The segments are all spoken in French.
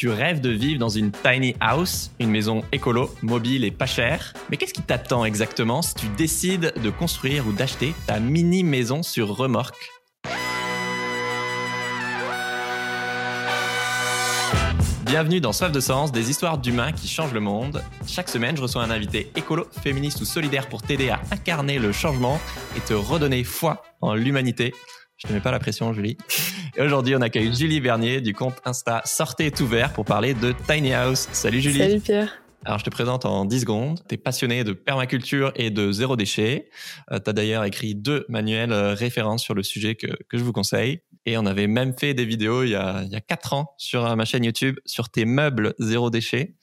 Tu rêves de vivre dans une tiny house, une maison écolo, mobile et pas chère. Mais qu'est-ce qui t'attend exactement si tu décides de construire ou d'acheter ta mini maison sur remorque? Bienvenue dans Soif de Sens, des histoires d'humains qui changent le monde. Chaque semaine, je reçois un invité écolo, féministe ou solidaire pour t'aider à incarner le changement et te redonner foi en l'humanité. Je te mets pas la pression, Julie. Et aujourd'hui, on accueille Julie Bernier du compte Insta Sortez tout vert pour parler de Tiny House. Salut Julie. Salut Pierre. Alors, je te présente en 10 secondes. Tu es passionné de permaculture et de zéro déchet. Euh, tu as d'ailleurs écrit deux manuels euh, références sur le sujet que, que je vous conseille. Et on avait même fait des vidéos il y a, il y a 4 ans sur euh, ma chaîne YouTube sur tes meubles zéro déchet.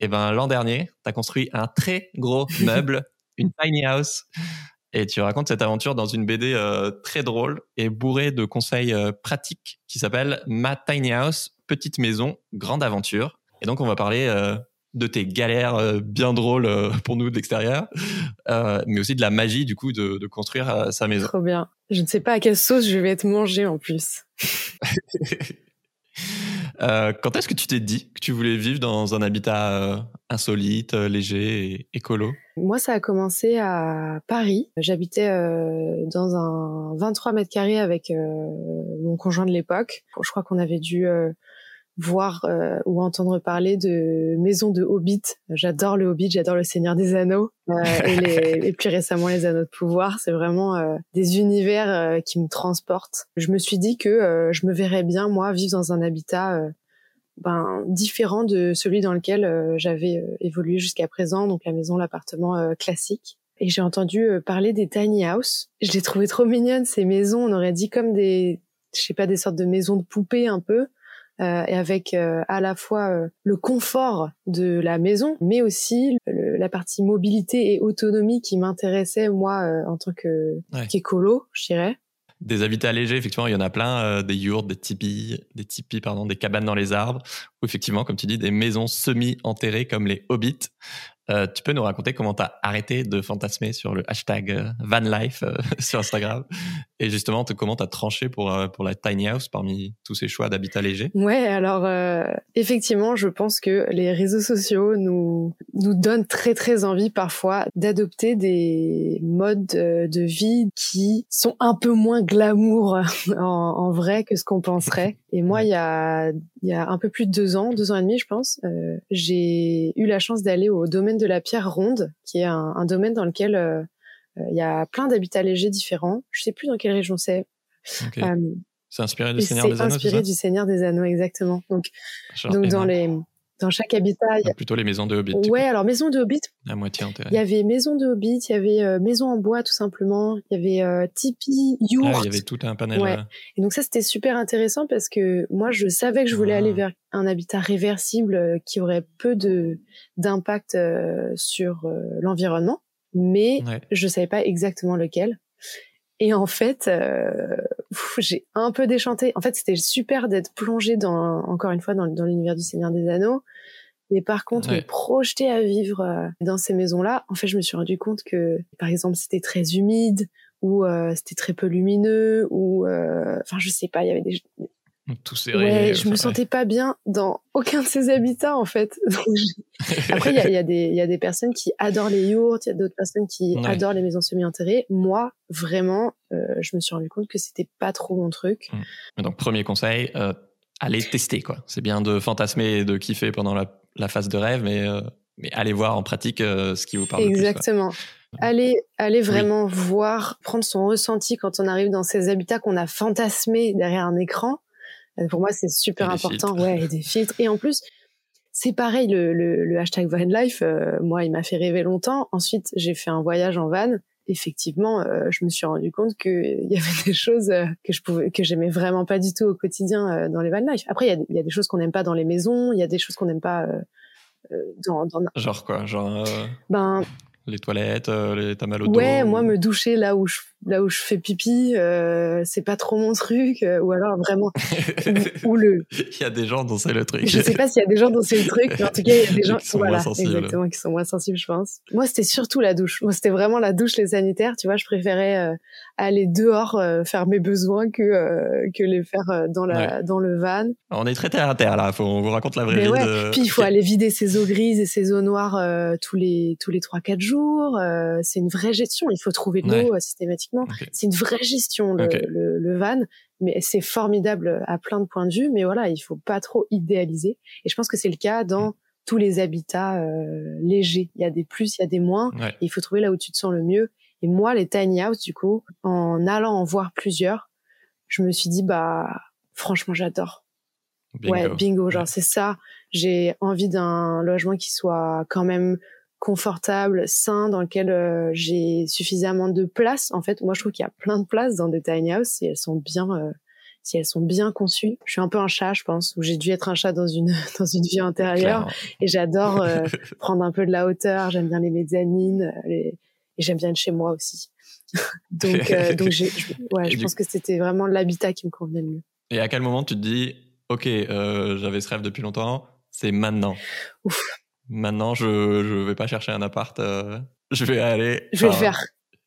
Et ben l'an dernier, tu as construit un très gros meuble, une tiny house et tu racontes cette aventure dans une BD euh, très drôle et bourrée de conseils euh, pratiques qui s'appelle Ma Tiny House, Petite Maison, Grande Aventure. Et donc, on va parler euh, de tes galères bien drôles pour nous de l'extérieur, mais aussi de la magie du coup de, de construire sa maison. Trop bien. Je ne sais pas à quelle sauce je vais être mangé en plus. Euh, quand est-ce que tu t'es dit que tu voulais vivre dans un habitat euh, insolite, euh, léger et écolo? Moi, ça a commencé à Paris. J'habitais dans un 23 mètres carrés avec mon conjoint de l'époque. Je crois qu'on avait dû voir euh, ou entendre parler de maisons de Hobbit. J'adore le Hobbit, j'adore le Seigneur des Anneaux euh, et, les, et, plus récemment les Anneaux de pouvoir. C'est vraiment euh, des univers qui me transportent. Je me suis dit que je me verrais bien moi vivre dans un habitat ben, différent de celui dans lequel j'avais évolué jusqu'à présent, donc la maison, l'appartement classique. Et j'ai entendu parler des tiny house. Je les trouvais trop mignonnes ces maisons. On aurait dit comme des, je sais pas, des sortes de maisons de poupées un peu euh, et avec euh, à la fois euh, le confort de la maison, mais aussi la partie mobilité et autonomie qui m'intéressait moi en tant que qu'écolo, je dirais. Des habitats légers, effectivement, il y en a plein, des yurts, des tipis, des tipis, pardon, des cabanes dans les arbres, ou effectivement, comme tu dis, des maisons semi-enterrées comme les hobbits. Euh, tu peux nous raconter comment tu as arrêté de fantasmer sur le hashtag euh, vanlife euh, sur Instagram et justement comment tu as tranché pour, pour la tiny house parmi tous ces choix d'habitat léger? Ouais, alors effectivement, je pense que les réseaux sociaux nous, nous donnent très très envie parfois d'adopter des modes de vie qui sont un peu moins glamour en, en vrai que ce qu'on penserait. Et moi, il y a, il y a un peu plus de deux ans, deux ans et demi, je pense, j'ai eu la chance d'aller au domaine de la pierre ronde, qui est un, domaine dans lequel euh, euh, il y a plein d'habitats légers différents. Je sais plus dans quelle région c'est. Euh, c'est inspiré du Seigneur des Anneaux. C'est inspiré du Seigneur des Anneaux, exactement. Donc, donc dans les dans chaque habitat. Il y a... Plutôt les maisons de Hobbit. Ouais, alors maison de Hobbit. La moitié. Il y avait maison de Hobbit, il y avait maison en bois tout simplement, il y avait euh, tipi. Ah, il y avait tout un panel. Ouais. Et donc ça c'était super intéressant parce que moi je savais que je voulais aller ah. vers un habitat réversible qui aurait peu de d'impact sur l'environnement, mais je savais pas exactement lequel. Et en fait, euh, j'ai un peu déchanté. En fait, c'était super d'être plongé dans, encore une fois, dans, dans l'univers du Seigneur des Anneaux. Mais par contre, me projeter à vivre euh, dans ces maisons-là, en fait, je me suis rendu compte que, par exemple, c'était très humide ou euh, c'était très peu lumineux ou, euh, enfin, je sais pas, il y avait des, tout serré. Ouais, je me sentais pas bien dans aucun de ces habitats en fait. Après, il y a, y, a des, y a des personnes qui adorent les yourtes, il y a d'autres personnes qui adorent les maisons semi-enterrées. Moi, vraiment, euh, je me suis rendu compte que c'était pas trop mon truc. Mmh. Donc, premier conseil, euh, allez tester quoi. C'est bien de fantasmer et de kiffer pendant la, la phase de rêve, mais euh, mais allez voir en pratique euh, ce qui vous parle. Exactement. Le plus, Allez, allez vraiment voir, prendre son ressenti quand on arrive dans ces habitats qu'on a fantasmés derrière un écran pour moi, c'est super important. Ouais, et des filtres. Et en plus, c'est pareil, le, le, le hashtag van life, euh, moi, il m'a fait rêver longtemps. Ensuite, j'ai fait un voyage en van. Effectivement, euh, je me suis rendu compte qu'il y avait des choses que je pouvais, que j'aimais vraiment pas du tout au quotidien dans les van life. Après, il y a, y a, des choses qu'on n'aime pas dans les maisons, il y a des choses qu'on n'aime pas dans, dans, Genre quoi? Genre. Ben, Les toilettes, euh, les t'as mal au dos Ouais, moi me doucher là où je là où je fais pipi, euh, c'est pas trop mon truc. Euh, ou alors vraiment ou, le. Il y a des gens dont c'est le truc. Je sais pas s'il y a des gens dont c'est le truc, mais en tout cas il y a des gens qui sont voilà, moins sensibles. exactement qui sont moins sensibles, je pense. Moi c'était surtout la douche. Moi c'était vraiment la douche, les sanitaires. Tu vois, je préférais euh, aller dehors faire mes besoins que que les faire dans la dans le van. On est très terre à terre là. Faut, on vous raconte la vraie mais vie. Ouais. Puis il faut aller vider ses eaux grises et ses eaux noires tous les tous les trois quatre jours c'est une vraie gestion. Il faut trouver de l'eau systématiquement. C'est une vraie gestion le, van, mais c'est formidable à plein de points de vue. Mais voilà, il faut pas trop idéaliser. Et je pense que c'est le cas dans mm. tous les habitats euh, légers. Il y a des plus, il y a des moins. il faut trouver là où tu te sens le mieux. Et moi, les tiny house, du coup, en allant en voir plusieurs, je me suis dit bah franchement, j'adore. Ouais, bingo, genre c'est ça. J'ai envie d'un logement qui soit quand même confortable, sain, dans lequel euh, j'ai suffisamment de place. En fait, moi, je trouve qu'il y a plein de places dans des tiny houses si elles sont bien, euh, si elles sont bien conçues. Je suis un peu un chat, je pense, ou j'ai dû être un chat dans une dans une vie antérieure. Et j'adore euh, prendre un peu de la hauteur. J'aime bien les mezzanines, et j'aime bien être chez moi aussi. donc, donc, j'ai, ouais, je pense que c'était vraiment l'habitat qui me convenait le mieux. Et à quel moment tu te dis, ok, j'avais ce rêve depuis longtemps, c'est maintenant? Ouf. Maintenant, je ne vais pas chercher un appart. Euh, je vais aller. Je vais le faire.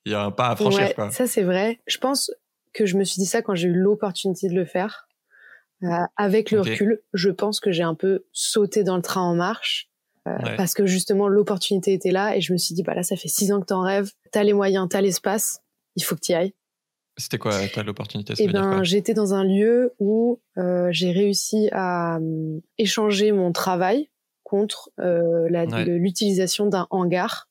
Il y a un pas à franchir. quoi. Ça, c'est vrai. Je pense que je me suis dit ça quand j'ai eu l'opportunité de le faire. Euh, avec le recul, je pense que j'ai un peu sauté dans le train en marche. Euh, parce que justement, l'opportunité était là et je me suis dit, bah là, ça fait six ans que t'en rêves. T'as les moyens, t'as l'espace. Il faut que t'y ailles. C'était quoi l'opportunité Eh ben, j'étais dans un lieu où euh, j'ai réussi à euh, échanger mon travail contre euh, l'utilisation d'un hangar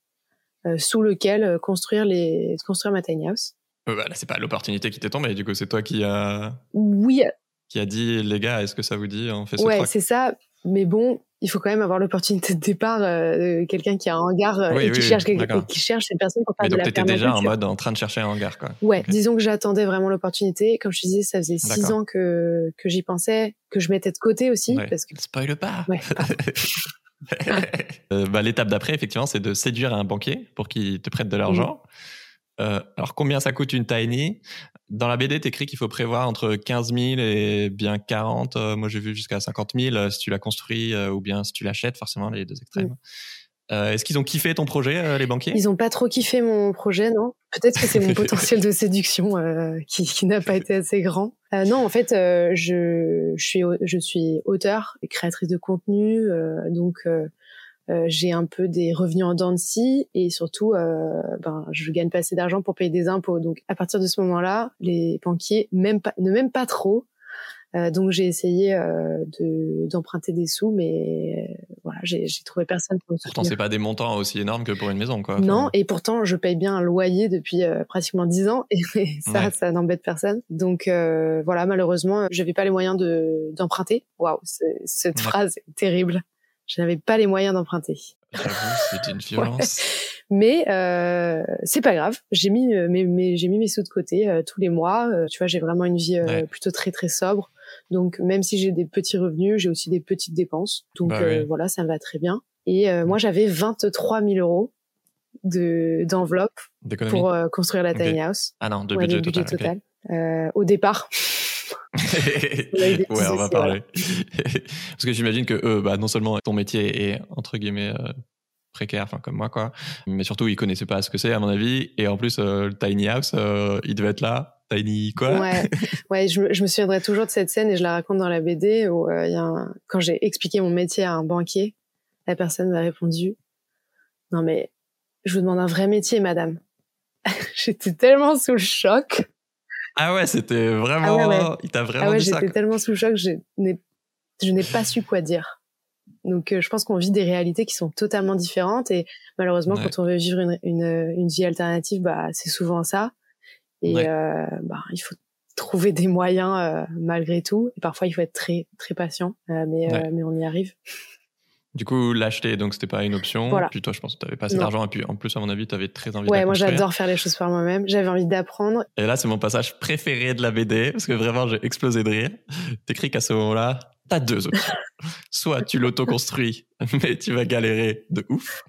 euh, sous lequel euh, construire les construire ma tiny house. Bah, là, c'est pas l'opportunité qui t'est tombée, du coup, c'est toi qui a oui qui a dit les gars, est-ce que ça vous dit on fait ce Ouais, c'est ça. Mais bon, il faut quand même avoir l'opportunité de départ, euh, quelqu'un qui a un hangar et qui, cherche qui cherche une personne pour faire de la donc déjà en mode en train de chercher un hangar, quoi. Ouais, disons que j'attendais vraiment l'opportunité. Comme je te disais, ça faisait six ans que, que j'y pensais, que je mettais de côté aussi. Parce que... Spoil pas ouais, euh, bah, L'étape d'après, effectivement, c'est de séduire un banquier pour qu'il te prête de l'argent. Euh, alors, combien ça coûte une tiny? Dans la BD, t'écris qu'il faut prévoir entre 15 000 et bien 40. Euh, moi, j'ai vu jusqu'à 50 000 euh, si tu la construis ou bien si tu l'achètes, forcément, les deux extrêmes. Est-ce qu'ils ont kiffé ton projet, les banquiers? Ils ont pas trop kiffé mon projet, non Peut-être que c'est mon potentiel de séduction qui, qui n'a pas été assez grand. non, en fait, je, je, suis, je suis auteur et créatrice de contenu, donc euh, j'ai un peu des revenus en dents de scie et surtout, euh, ben, je gagne pas assez d'argent pour payer des impôts. Donc, à partir de ce moment-là, les banquiers même pas, ne m'aiment pas trop. Euh, donc, j'ai essayé de d'emprunter des sous, mais voilà, j'ai trouvé personne pour me. Pourtant, c'est pas des montants aussi énormes que pour une maison, quoi. Non, et pourtant, je paye bien un loyer depuis pratiquement dix ans et, ça, ça n'embête personne. Donc, voilà, malheureusement, j'avais pas les moyens de d'emprunter. Waouh, cette phrase est terrible je n'avais pas les moyens d'emprunter. c'est une violence. Mais euh, c'est pas grave. J'ai mis euh, mes, j'ai mis mes sous de côté euh, tous les mois. Euh, tu vois, j'ai vraiment une vie plutôt très très sobre. Donc même si j'ai des petits revenus, j'ai aussi des petites dépenses. Donc bah voilà, ça me va très bien. Et moi, j'avais 23 000 euros de d'enveloppe pour construire la tiny house. Ah non, de budget, total. au départ. ouais, on va parler. Parce que j'imagine que eux, bah, non seulement ton métier est entre guillemets euh, précaire, enfin comme moi quoi, mais surtout ils connaissaient pas ce que c'est à mon avis, et en plus euh, le tiny house, euh, il devait être là. Tiny quoi? Ouais, ouais je, je, me souviendrai toujours de cette scène et je la raconte dans la BD où il y a quand j'ai expliqué mon métier à un banquier, la personne m'a répondu "Non mais je vous demande un vrai métier, madame." J'étais tellement sous le choc. Ah ouais, c'était vraiment. Ah il t'a vraiment ah ouais, J'étais tellement sous le choc, je n'ai, je n'ai pas su quoi dire. Donc, euh, je pense qu'on vit des réalités qui sont totalement différentes et malheureusement, quand on veut vivre une, une, une, vie alternative, bah, c'est souvent ça. Et euh, bah, il faut trouver des moyens euh, malgré tout. Et parfois, il faut être très très patient, mais mais on y arrive. Du coup, l'acheter, donc c'était pas une option. Puis toi, je pense que tu n'avais pas assez d'argent. Et puis en plus, à mon avis, tu avais très envie Ouais, moi j'adore faire les choses par moi-même. J'avais envie d'apprendre. Et là, c'est mon passage préféré de la BD, parce que vraiment, j'ai explosé de rire. T'écris qu'à ce moment-là, t'as deux options. Soit tu l'auto-construis, mais tu vas galérer de ouf.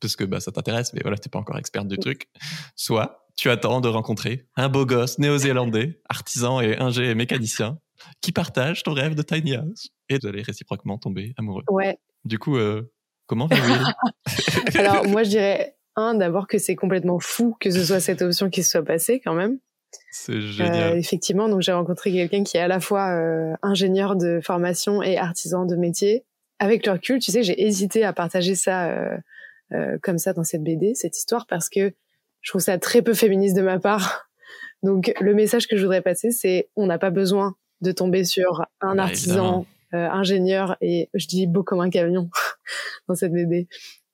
parce que bah, ça t'intéresse, mais voilà, t'es pas encore experte du truc. Soit tu attends de rencontrer un beau gosse néo-zélandais, artisan et ingé et mécanicien, qui partage ton rêve de tiny house et vous allez réciproquement tomber amoureux. Ouais. Du coup, euh, comment Alors moi, je dirais un d'abord que c'est complètement fou que ce soit cette option qui se soit passée quand même. C'est génial. Euh, effectivement, donc j'ai rencontré quelqu'un qui est à la fois euh, ingénieur de formation et artisan de métier. Avec le recul, tu sais, j'ai hésité à partager ça euh, euh, comme ça dans cette BD, cette histoire, parce que je trouve ça très peu féministe de ma part. Donc le message que je voudrais passer, c'est on n'a pas besoin de tomber sur un Bah, artisan, ingénieur et je dis beau comme un camion dans cette BD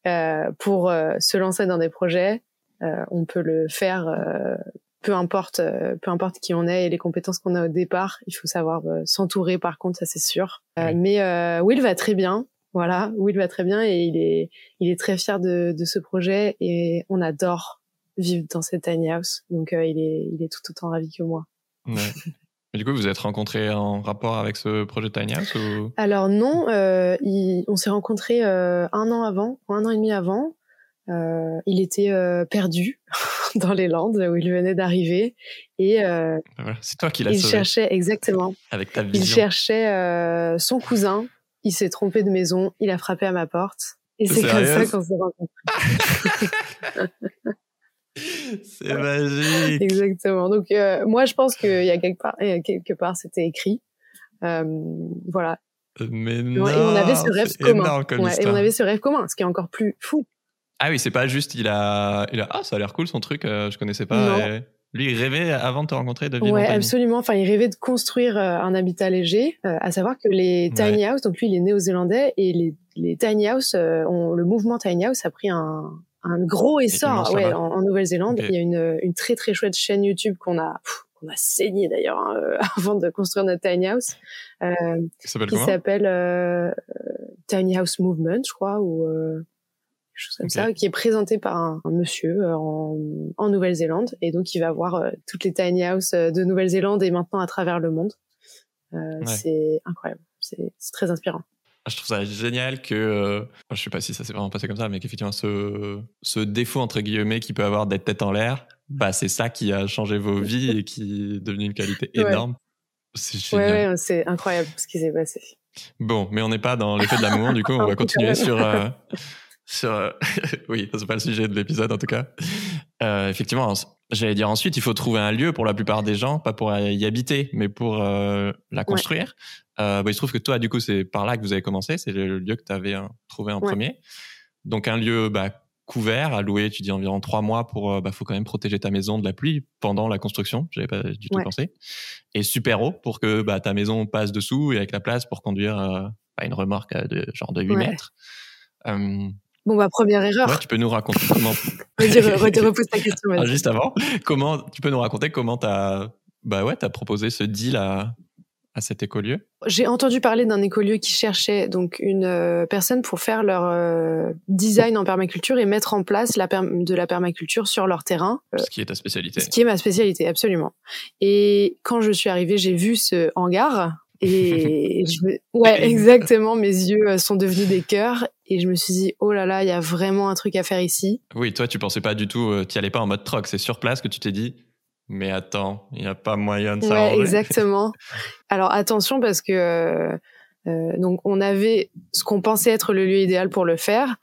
euh, pour euh, se lancer dans des projets. Euh, on peut le faire, euh, peu importe, euh, peu importe qui on est et les compétences qu'on a au départ. Il faut savoir euh, s'entourer, par contre, ça c'est sûr. Euh, Oui. Mais euh, Will va très bien. Voilà, Will va très bien et il est, il est très fier de, de ce projet et on adore vivre dans cette tiny house. Donc euh, il est, il est tout autant ravi que moi. Ouais. Mais du coup, vous êtes rencontrés en rapport avec ce projet Tiny House ou? Alors non, euh, il- on s'est rencontrés euh, un an avant, un an et demi avant. Euh, il était perdu dans les Landes où il venait d'arriver et Voilà, C'est toi qui l'as il sauvé cherchait exactement. avec ta Il vision. cherchait euh, son cousin. Il s'est trompé de maison. Il a frappé à ma porte et c'est comme ça qu'on s'est rencontrés. C'est magique. Exactement. Donc euh, moi je pense qu'il y a quelque part, a quelque part c'était écrit. Euh, voilà. Mais Et non, on avait ce rêve commun. énorme comme Ouais, et on avait ce rêve commun, ce qui est encore plus fou. Ah oui, c'est pas juste, il a, il a, ah, ça a l'air cool son truc, euh, je connaissais pas. Et lui, il rêvait avant de te rencontrer de vivre Ouais, en absolument. Enfin, il rêvait de construire euh, un habitat léger. euh, à savoir que les Ouais. tiny house, donc lui, il est néo-zélandais et les, les tiny house, euh, ont, le mouvement tiny house a pris un, un gros essor ouais, en, en Nouvelle-Zélande. Il y a une, une très très chouette chaîne YouTube qu'on a qu'on a saigné d'ailleurs hein, euh, avant de construire notre tiny house, euh, qui s'appelle euh, euh, Tiny House Movement, je crois, ou euh, quelque chose comme ça, qui est présenté par un, un monsieur euh, en, en Nouvelle-Zélande, et donc il va voir toutes les tiny house de Nouvelle-Zélande et maintenant à travers le monde. Euh, C'est incroyable, c'est très inspirant. Ah, Je trouve ça génial que, euh, je sais pas si ça s'est vraiment passé comme ça, mais qu'effectivement, ce, ce défaut, entre guillemets, qu'il peut avoir d'être tête en l'air, bah, c'est ça qui a changé vos vies et qui est devenu une qualité Ouais. énorme. C'est Ouais, ouais, c'est incroyable ce qui s'est passé. Bon, mais on n'est pas dans l'effet de l'amour, du coup, on va peu continuer sur. euh, sur euh, oui, c'est pas le sujet de l'épisode en tout cas. Euh, effectivement, j'allais dire ensuite, il faut trouver un lieu pour la plupart des gens, pas pour y habiter, mais pour euh, la construire. Euh, bah, il se trouve que toi, du coup, c'est par là que vous avez commencé, c'est le lieu que tu avais trouvé en Ouais. premier. Donc, un lieu bah, couvert, à louer, tu dis environ trois mois pour. euh, bah, faut quand même protéger ta maison de la pluie pendant la construction, j'avais pas du tout Ouais. pensé. Et super haut pour que bah, ta maison passe dessous et avec la place pour conduire euh, bah, une remorque euh, de genre de 8 Ouais. mètres. Euh, Bon, bah, première erreur. ouais, tu peux nous raconter comment. Repose ta question. Ah, juste avant, comment tu peux nous raconter comment t'as bah ouais t'as proposé ce deal à à cet écolieu? J'ai entendu parler d'un écolieu qui cherchait donc une euh, personne pour faire leur euh, design en permaculture et mettre en place la de la permaculture sur leur terrain, euh, ce qui est ta spécialité. ce qui est ma spécialité absolument. Et quand je suis arrivée, j'ai vu ce hangar et je me... ouais exactement, mes yeux euh, sont devenus des cœurs et je me suis dit oh là là, il y a vraiment un truc à faire ici. Oui, toi tu pensais pas du tout, euh, t'y allais pas en mode troc, c'est sur place que tu t'es dit. Mais attends, il n'y a pas moyen de Ouais, s'arranger. exactement. Alors attention parce que euh, euh, donc on avait ce qu'on pensait être le lieu idéal pour le faire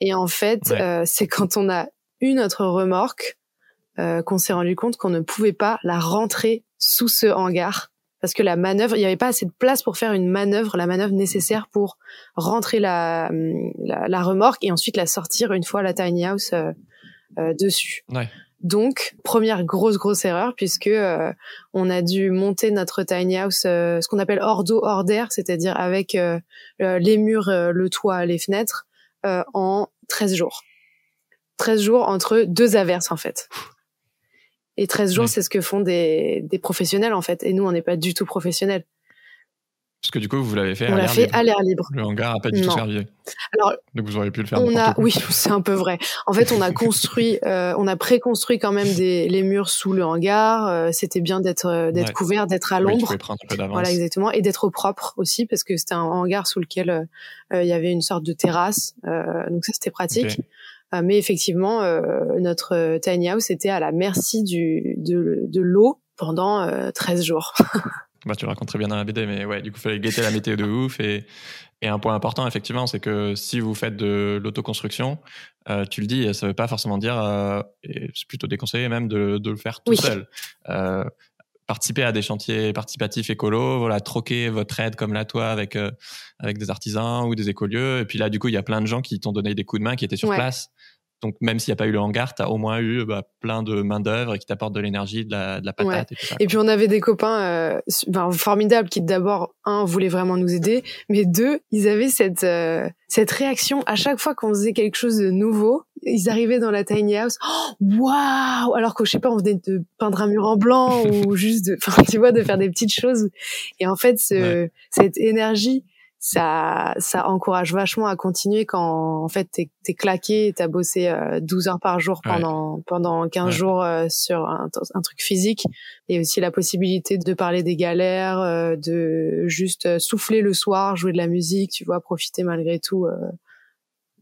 et en fait Ouais. euh, c'est quand on a eu notre remorque euh, qu'on s'est rendu compte qu'on ne pouvait pas la rentrer sous ce hangar parce que la manœuvre, il n'y avait pas assez de place pour faire une manœuvre, la manœuvre nécessaire pour rentrer la, hum, la, la remorque et ensuite la sortir une fois la tiny house euh, euh, dessus. Ouais. Donc, première grosse grosse erreur puisque euh, on a dû monter notre tiny house, ce qu'on appelle hors d'eau, hors d'air, c'est-à-dire avec les murs, le toit, les fenêtres, en 13 jours. 13 jours entre deux averses en fait. Et 13 jours, c'est ce que font des, des professionnels en fait. Et nous, on n'est pas du tout professionnels. Parce que du coup, vous l'avez fait on à l'a l'air fait libre. à l'air libre. Le hangar n'a pas du tout Non. servi. Alors, Donc vous auriez pu le faire. on a, oui, c'est un peu vrai. En fait, on a construit, euh, on a préconstruit quand même des, les murs sous le hangar. Euh, C'était bien d'être euh, d'être Ouais. couvert, d'être à l'ombre. Voilà, exactement. Et d'être au propre aussi, parce que c'était un hangar sous lequel euh, il y avait une sorte de terrasse. Donc ça, c'était pratique. Euh, mais effectivement, euh, notre euh, tiny house était à la merci du, de, de l'eau pendant euh, 13 jours. Bah, tu le racontes très bien dans la BD, mais ouais, du coup, il fallait guetter la météo de ouf. Et, et un point important, effectivement, c'est que si vous faites de l'autoconstruction, euh, tu le dis, ça veut pas forcément dire, euh, et c'est plutôt déconseillé même de, de le faire tout Oui. seul. Euh, participer à des chantiers participatifs écolos, voilà, troquer votre aide comme là, toi, avec, euh, avec des artisans ou des écolieux. Et puis là, du coup, il y a plein de gens qui t'ont donné des coups de main, qui étaient sur Ouais. place. Donc, même s'il n'y a pas eu le hangar, tu as au moins eu bah, plein de main-d'œuvre qui t'apportent de l'énergie, de la, de la patate et tout ça. Et puis on avait des copains euh, ben, formidables qui d'abord un voulaient vraiment nous aider, mais deux ils avaient cette euh, cette réaction à chaque fois qu'on faisait quelque chose de nouveau. Ils arrivaient dans la tiny house, Oh, waouh Alors que je sais pas, on venait de peindre un mur en blanc ou juste de, tu vois, de faire des petites choses. Et en fait, ce, cette énergie, ça ça encourage vachement à continuer quand en fait t'es es claqué, et t'as bossé euh, 12 heures par jour Ouais. pendant pendant 15 Ouais. jours euh, sur un, un truc physique et aussi la possibilité de parler des galères, euh, de juste euh, souffler le soir, jouer de la musique, tu vois, profiter malgré tout. euh,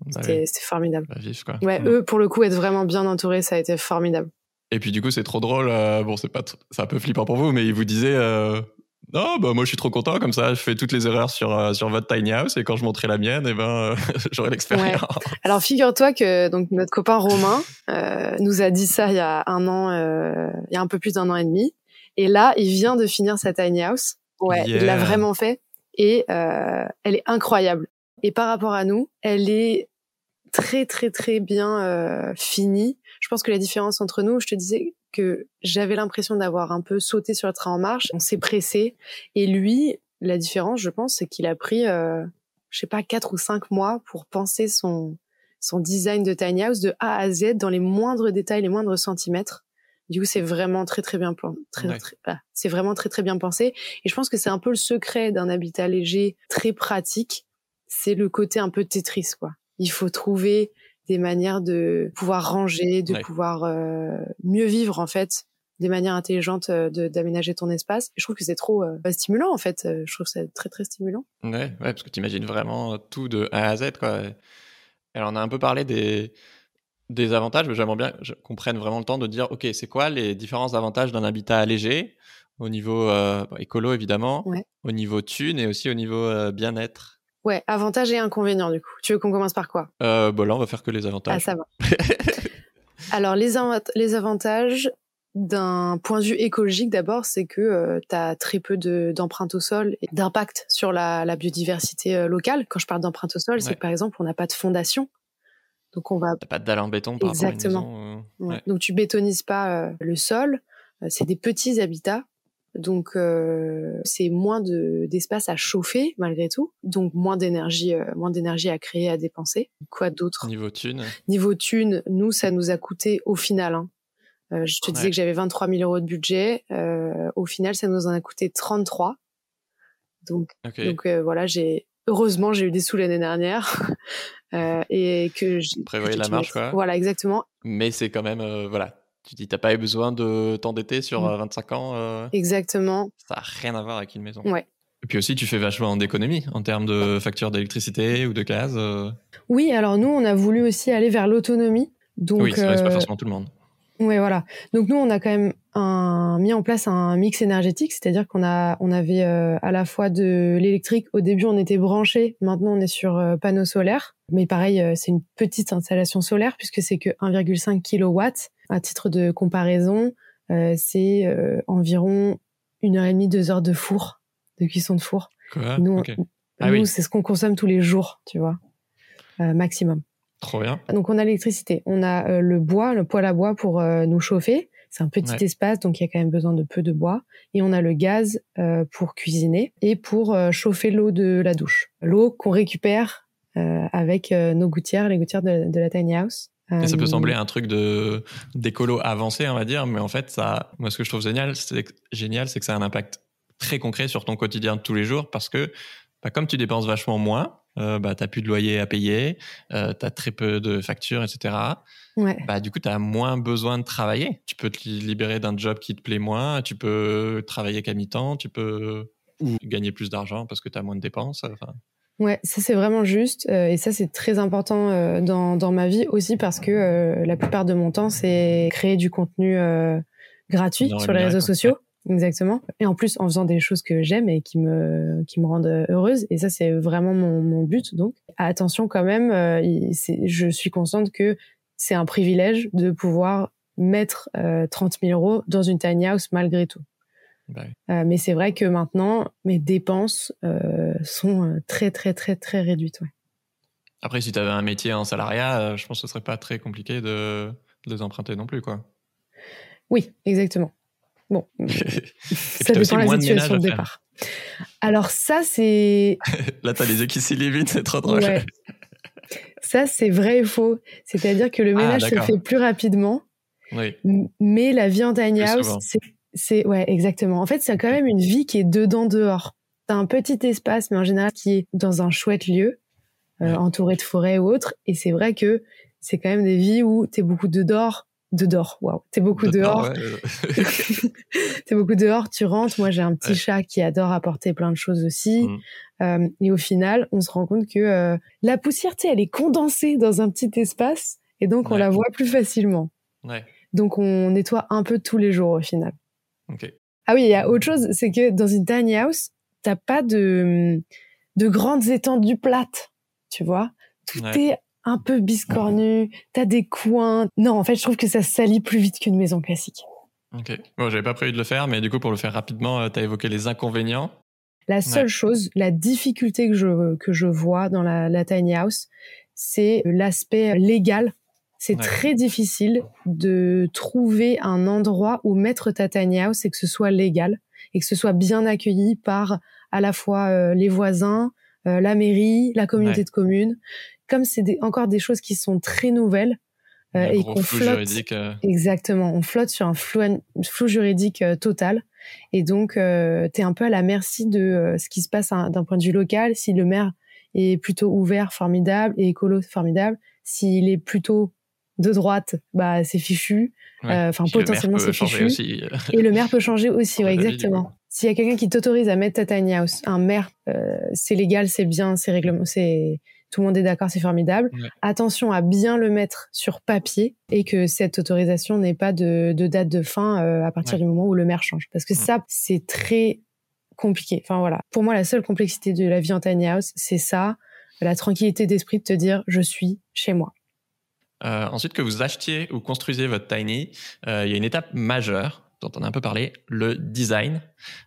Bah C'était oui, c'était formidable. bah, vif, quoi. Ouais, eux, pour le coup, être vraiment bien entourés, ça a été formidable. Et puis du coup, c'est trop drôle. euh, bon, c'est pas, c'est un peu flippant pour vous, mais il vous disait, euh, non, bah moi je suis trop content comme ça. Je fais toutes les erreurs sur euh, sur votre tiny house et quand je montrerai la mienne, et ben euh, j'aurai l'expérience. Alors, figure-toi que donc notre copain Romain euh, nous a dit ça il y a un an, euh, il y a un peu plus d'un an et demi. Et là, il vient de finir sa tiny house. Ouais, il l'a vraiment fait. Et euh, elle est incroyable. Et par rapport à nous, elle est très très très bien euh, finie. Je pense que la différence entre nous, je te disais que j'avais l'impression d'avoir un peu sauté sur le train en marche. On s'est pressé. Et lui, la différence, je pense, c'est qu'il a pris, euh, je sais pas, quatre ou cinq mois pour penser son son design de tiny house de A à Z dans les moindres détails, les moindres centimètres. Du coup, c'est vraiment très très bien plan- très, Ouais. très- ah, c'est vraiment très très bien pensé. Et je pense que c'est un peu le secret d'un habitat léger, très pratique. C'est le côté un peu Tetris, quoi. Il faut trouver des manières de pouvoir ranger, de Ouais. pouvoir euh, mieux vivre en fait, des manières intelligentes euh, de- d'aménager ton espace. Et je trouve que c'est trop euh, stimulant en fait. Je trouve ça très très stimulant. Ouais, ouais, parce que tu imagines vraiment tout de A à Z, quoi. Alors, on a un peu parlé des, des avantages, mais j'aimerais bien qu'on prenne vraiment le temps de dire, OK, c'est quoi les différents avantages d'un habitat allégé au niveau euh, écolo, évidemment, Ouais. au niveau thune et aussi au niveau euh, bien-être? Ouais, avantages et inconvénients du coup. Tu veux qu'on commence par quoi? Euh, bon, là, on va faire que les Ah, avantages. ça va. Alors, les, avant- les avantages d'un point de vue écologique, d'abord, c'est que tu as très peu de- d'empreintes au sol et d'impact sur la, la biodiversité euh, locale. Quand je parle d'empreinte au sol, c'est que par exemple, on n'a pas de fondation. Donc, on va. T'as pas de dalle en béton par Exactement. rapport à une maison. euh, ouais. ouais. Donc, tu bétonises pas euh, le sol. Euh, c'est des petits habitats. Donc, euh, c'est moins de- d'espace à chauffer, malgré tout. Donc, moins d'énergie euh, moins d'énergie à créer, à dépenser. Quoi d'autre? Niveau thune. Niveau thune, nous, ça nous a coûté au final. hein. Euh, je te disais que j'avais 23 000 euros de budget. Au final, ça nous en a coûté 33. Donc, donc voilà, j'ai heureusement j'ai eu des sous l'année dernière et que j'ai Prévoyez j'ai la mettre- quoi. Voilà, exactement, Mais c'est quand même, voilà. Tu dis, t'as pas eu besoin de t'endetter sur Mm. euh, 25 ans. euh, exactement. ça a rien à voir avec une maison. Ouais. Et puis aussi, tu fais vachement d'économies en termes de facture d'électricité ou de gaz. euh. Oui, alors nous, on a voulu aussi aller vers l'autonomie. Donc, oui, c'est vrai que c'est pas euh, forcément tout le monde. Ouais, voilà. Donc nous, on a quand même un, mis en place un mix énergétique, c'est-à-dire qu'on a, on avait euh, à la fois de l'électrique. Au début, on était branché. Maintenant, on est sur euh, panneaux solaires. Mais pareil, euh, c'est une petite installation solaire puisque c'est que 1,5 kW. À titre de comparaison, euh, c'est euh, environ une heure et demie, deux heures de four, de cuisson de four. Quoi? Nous, nous, Ah oui. c'est ce qu'on consomme tous les jours, tu vois, euh, maximum. Trop bien. Donc on a l'électricité, on a euh, le bois, le poêle à bois pour euh, nous chauffer. C'est un petit Ouais. espace, donc il y a quand même besoin de peu de bois. Et on a le gaz euh, pour cuisiner et pour chauffer l'eau de la douche. L'eau qu'on récupère avec nos gouttières, les gouttières de, de la tiny house. Et ça peut sembler un truc de d'écolo avancé, on va dire, mais en fait, ça, moi, ce que je trouve génial, c'est que, génial, c'est que ça a un impact très concret sur ton quotidien de tous les jours parce que bah, comme tu dépenses vachement moins, euh, bah, tu n'as plus de loyer à payer, euh, tu as très peu de factures, etc. Ouais. Bah, du coup, tu as moins besoin de travailler. Tu peux te libérer d'un job qui te plaît moins, tu peux travailler qu'à mi-temps, tu peux ou gagner plus d'argent parce que tu as moins de dépenses. Enfin... Ouais, ça c'est vraiment juste euh, et ça c'est très important euh, dans, dans ma vie aussi parce que euh, la plupart de mon temps c'est créer du contenu gratuit sur les réseaux sociaux. Exactement. Et en plus, en faisant des choses que j'aime et qui me, qui me rendent heureuse. Et ça, c'est vraiment mon, mon but. Donc, attention quand même, euh, je suis consciente que c'est un privilège de pouvoir mettre euh, 30 000 euros dans une tiny house malgré tout. Bah euh, mais c'est vrai que maintenant, mes dépenses euh, sont très, très, très, très réduites. Ouais. Après, si tu avais un métier en salariat, je pense que ce serait pas très compliqué de, de les emprunter non plus, quoi. Oui, exactement. Bon, ça dépend de la situation de départ. Alors ça, c'est... Là, t'as les yeux qui s'illuminent, c'est trop drôle. Ouais. Ça, c'est vrai et faux. C'est-à-dire que le ménage ah, se fait plus rapidement, oui. mais la vie en tiny house, c'est... Ouais, exactement. En fait, c'est quand même une vie qui est dedans-dehors. T'as un petit espace, mais en général qui est dans un chouette lieu, euh, ouais. entouré de forêts ou autre. Et c'est vrai que c'est quand même des vies où t'es beaucoup dehors, de dehors. Waouh, t'es beaucoup de dehors. Ouais. t'es beaucoup dehors. Tu rentres. Moi, j'ai un petit ouais. chat qui adore apporter plein de choses aussi. Mmh. Euh, et au final, on se rend compte que euh, la poussière, tu elle est condensée dans un petit espace, et donc on la voit plus facilement. Donc on nettoie un peu tous les jours au final. Okay. Ah oui, il y a autre chose, c'est que dans une tiny house, t'as pas de de grandes étendues plates, tu vois. Tout est un peu biscornu, t'as des coins. Non, en fait, je trouve que ça salit plus vite qu'une maison classique. Ok. Bon, j'avais pas prévu de le faire, mais du coup, pour le faire rapidement, tu as évoqué les inconvénients. La seule ouais. chose, la difficulté que je, que je vois dans la, la tiny house, c'est l'aspect légal. C'est ouais. très difficile de trouver un endroit où mettre ta tiny house et que ce soit légal et que ce soit bien accueilli par à la fois euh, les voisins, euh, la mairie, la communauté ouais. de communes comme c'est encore des choses qui sont très nouvelles euh, et qu'on flotte euh... exactement, on flotte sur un flou, flou juridique euh, total et donc euh, tu es un peu à la merci de ce qui se passe d'un point de vue local. Si le maire est plutôt ouvert, formidable, et écolo, formidable. S'il est plutôt de droite, bah c'est fichu. Enfin potentiellement c'est fichu. Aussi. et le maire peut changer aussi, ouais, exactement. S'il y a quelqu'un qui t'autorise à mettre ta tiny house, un maire, c'est légal, c'est bien, c'est règlement, c'est tout le monde est d'accord, c'est formidable. Ouais. Attention à bien le mettre sur papier et que cette autorisation n'ait pas de, de, date de fin euh, à partir ouais. du moment où le maire change. Parce que ouais. ça, c'est très compliqué. Enfin voilà. Pour moi, la seule complexité de la vie en tiny house, c'est ça, la tranquillité d'esprit de te dire je suis chez moi. Euh, ensuite, que vous achetiez ou construisiez votre tiny, euh, il y a une étape majeure dont on a un peu parlé, le design.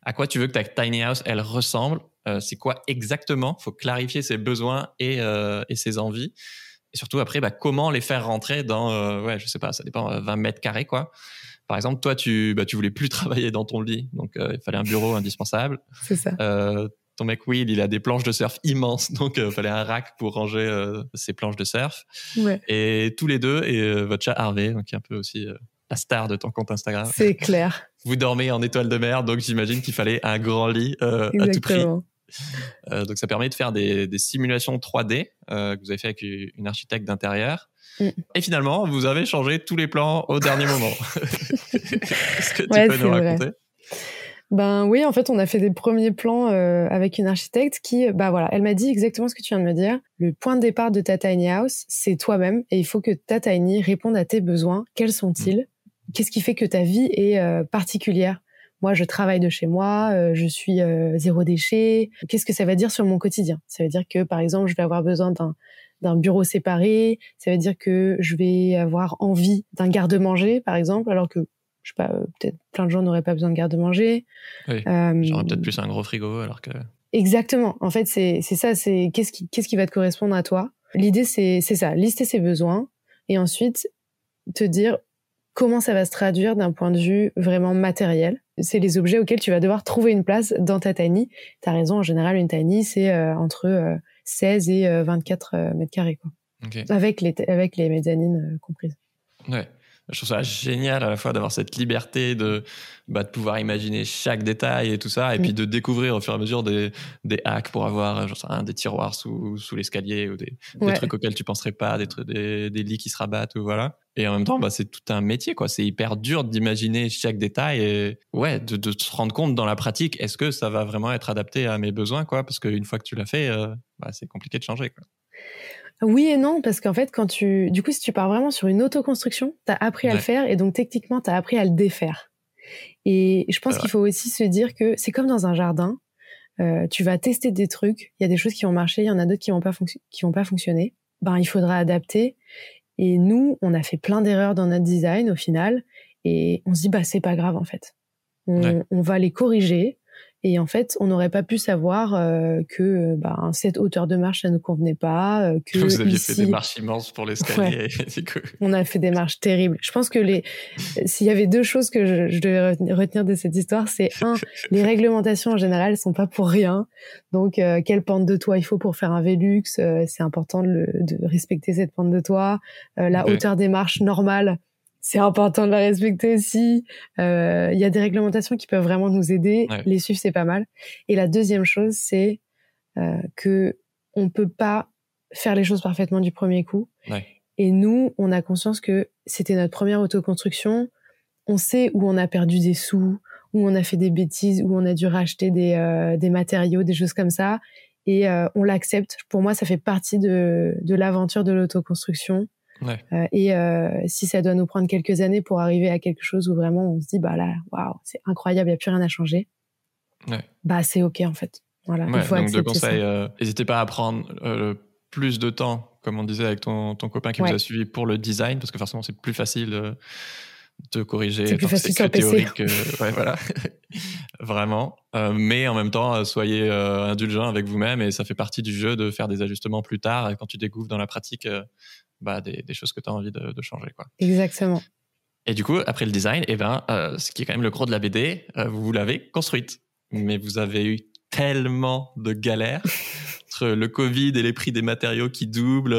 À quoi tu veux que ta tiny house elle ressemble? Euh, C'est quoi exactement? Faut clarifier ses besoins et, euh, et ses envies. Et surtout après, bah, comment les faire rentrer dans, euh, ouais, je sais pas, ça dépend, 20 mètres carrés quoi. Par exemple, toi, tu, bah, tu voulais plus travailler dans ton lit, donc il fallait un bureau indispensable. C'est ça ton mec Will, il a des planches de surf immenses, donc il euh, fallait un rack pour ranger euh, ses planches de surf. Ouais. Et tous les deux, et euh, votre chat Harvey, donc qui est un peu aussi la star de ton compte Instagram. C'est clair. Vous dormez en étoile de mer, donc j'imagine qu'il fallait un grand lit à tout prix. Euh, donc ça permet de faire des, des simulations 3D euh, que vous avez fait avec une architecte d'intérieur. Mm. Et finalement, vous avez changé tous les plans au dernier moment. Est-ce que tu ouais, peux nous raconter vrai. Ben oui, en fait, on a fait des premiers plans euh, avec une architecte qui, bah voilà, elle m'a dit exactement ce que tu viens de me dire. Le point de départ de ta tiny house, c'est toi-même, et il faut que ta tiny réponde à tes besoins. Quels sont-ils? Qu'est-ce qui fait que ta vie est euh, particulière? Moi, je travaille de chez moi, euh, je suis euh, zéro déchet. Qu'est-ce que ça va dire sur mon quotidien? Ça veut dire que, par exemple, je vais avoir besoin d'un d'un bureau séparé. Ça veut dire que je vais avoir envie d'un garde-manger, par exemple, alors que je sais pas, peut-être plein de gens n'auraient pas besoin de garde-manger. Oui. Euh, J'aurais peut-être plus un gros frigo alors que. Exactement. En fait, c'est c'est ça. C'est qu'est-ce qui qu'est-ce qui va te correspondre à toi? L'idée c'est c'est ça. Lister ses besoins et ensuite te dire comment ça va se traduire d'un point de vue vraiment matériel. C'est les objets auxquels tu vas devoir trouver une place dans ta tiny. T'as raison. En général, une tiny c'est euh, entre euh, 16 et 24 euh, mètres carrés quoi. Okay. Avec les avec les mezzanines euh, comprises. Ouais. je trouve ça génial à la fois d'avoir cette liberté de, bah, de pouvoir imaginer chaque détail et tout ça, et puis de découvrir au fur et à mesure des, des hacks pour avoir genre, des tiroirs sous, sous l'escalier ou des, des, trucs auxquels tu penserais pas, des, des, des lits qui se rabattent ou voilà. Et en même temps, bah, c'est tout un métier, quoi. C'est hyper dur d'imaginer chaque détail et ouais, de, de, se rendre compte dans la pratique, est-ce que ça va vraiment être adapté à mes besoins, quoi? Parce qu'une fois que tu l'as fait, euh, bah, c'est compliqué de changer, quoi. Oui et non, parce qu'en fait, quand tu, du coup, si tu pars vraiment sur une autoconstruction, t'as appris à le faire et donc techniquement, t'as appris à le défaire. Et je pense qu'il faut aussi se dire que c'est comme dans un jardin. Euh, tu vas tester des trucs. Il y a des choses qui vont marcher, il y en a d'autres qui vont pas qui vont pas fonctionner. Ben, il faudra adapter. Et nous, on a fait plein d'erreurs dans notre design au final, et on se dit bah c'est pas grave en fait. On, on va les corriger et en fait, on n'aurait pas pu savoir euh, que bah, cette hauteur de marche, ça ne convenait pas. Euh, que Vous aviez fait des marches immenses pour l'escalier. on a fait des marches terribles. Je pense que les, s'il y avait deux choses que je, je, devais retenir de cette histoire, c'est un, les réglementations en général sont pas pour rien. Donc, euh, quelle pente de toit il faut pour faire un Velux, c'est important de, de, respecter cette pente de toit. la hauteur des marches normales c'est important de la respecter aussi. Euh, il y a des réglementations qui peuvent vraiment nous aider. Les suivre, c'est pas mal. Et la deuxième chose, c'est euh, que on peut pas faire les choses parfaitement du premier coup. Ouais. Et nous, on a conscience que c'était notre première autoconstruction. On sait où on a perdu des sous, où on a fait des bêtises, où on a dû racheter des, euh, des matériaux, des choses comme ça. Et euh, on l'accepte. Pour moi, ça fait partie de, de l'aventure de l'autoconstruction. Euh, et euh, si ça doit nous prendre quelques années pour arriver à quelque chose où vraiment on se dit bah là, waouh, c'est incroyable, il n'y a plus rien à changer. Bah c'est ok en fait. Voilà. il faut donc deux conseils. Euh, n'hésitez pas à prendre plus de temps, comme on disait avec ton, ton copain qui vous a suivi pour le design, parce que forcément c'est plus facile de corriger. C'est plus facile sur PC. ouais, voilà. Vraiment. mais en même temps, soyez indulgent avec vous-même et ça fait partie du jeu de faire des ajustements plus tard. Et quand tu découvres dans la pratique bah, des, choses que tu as envie de, changer. Quoi. Exactement. Et du coup, après le design, eh ben, euh, ce qui est quand même le gros de la BD, euh, vous l'avez construite. Mais vous avez eu tellement de galères entre le Covid et les prix des matériaux qui doublent,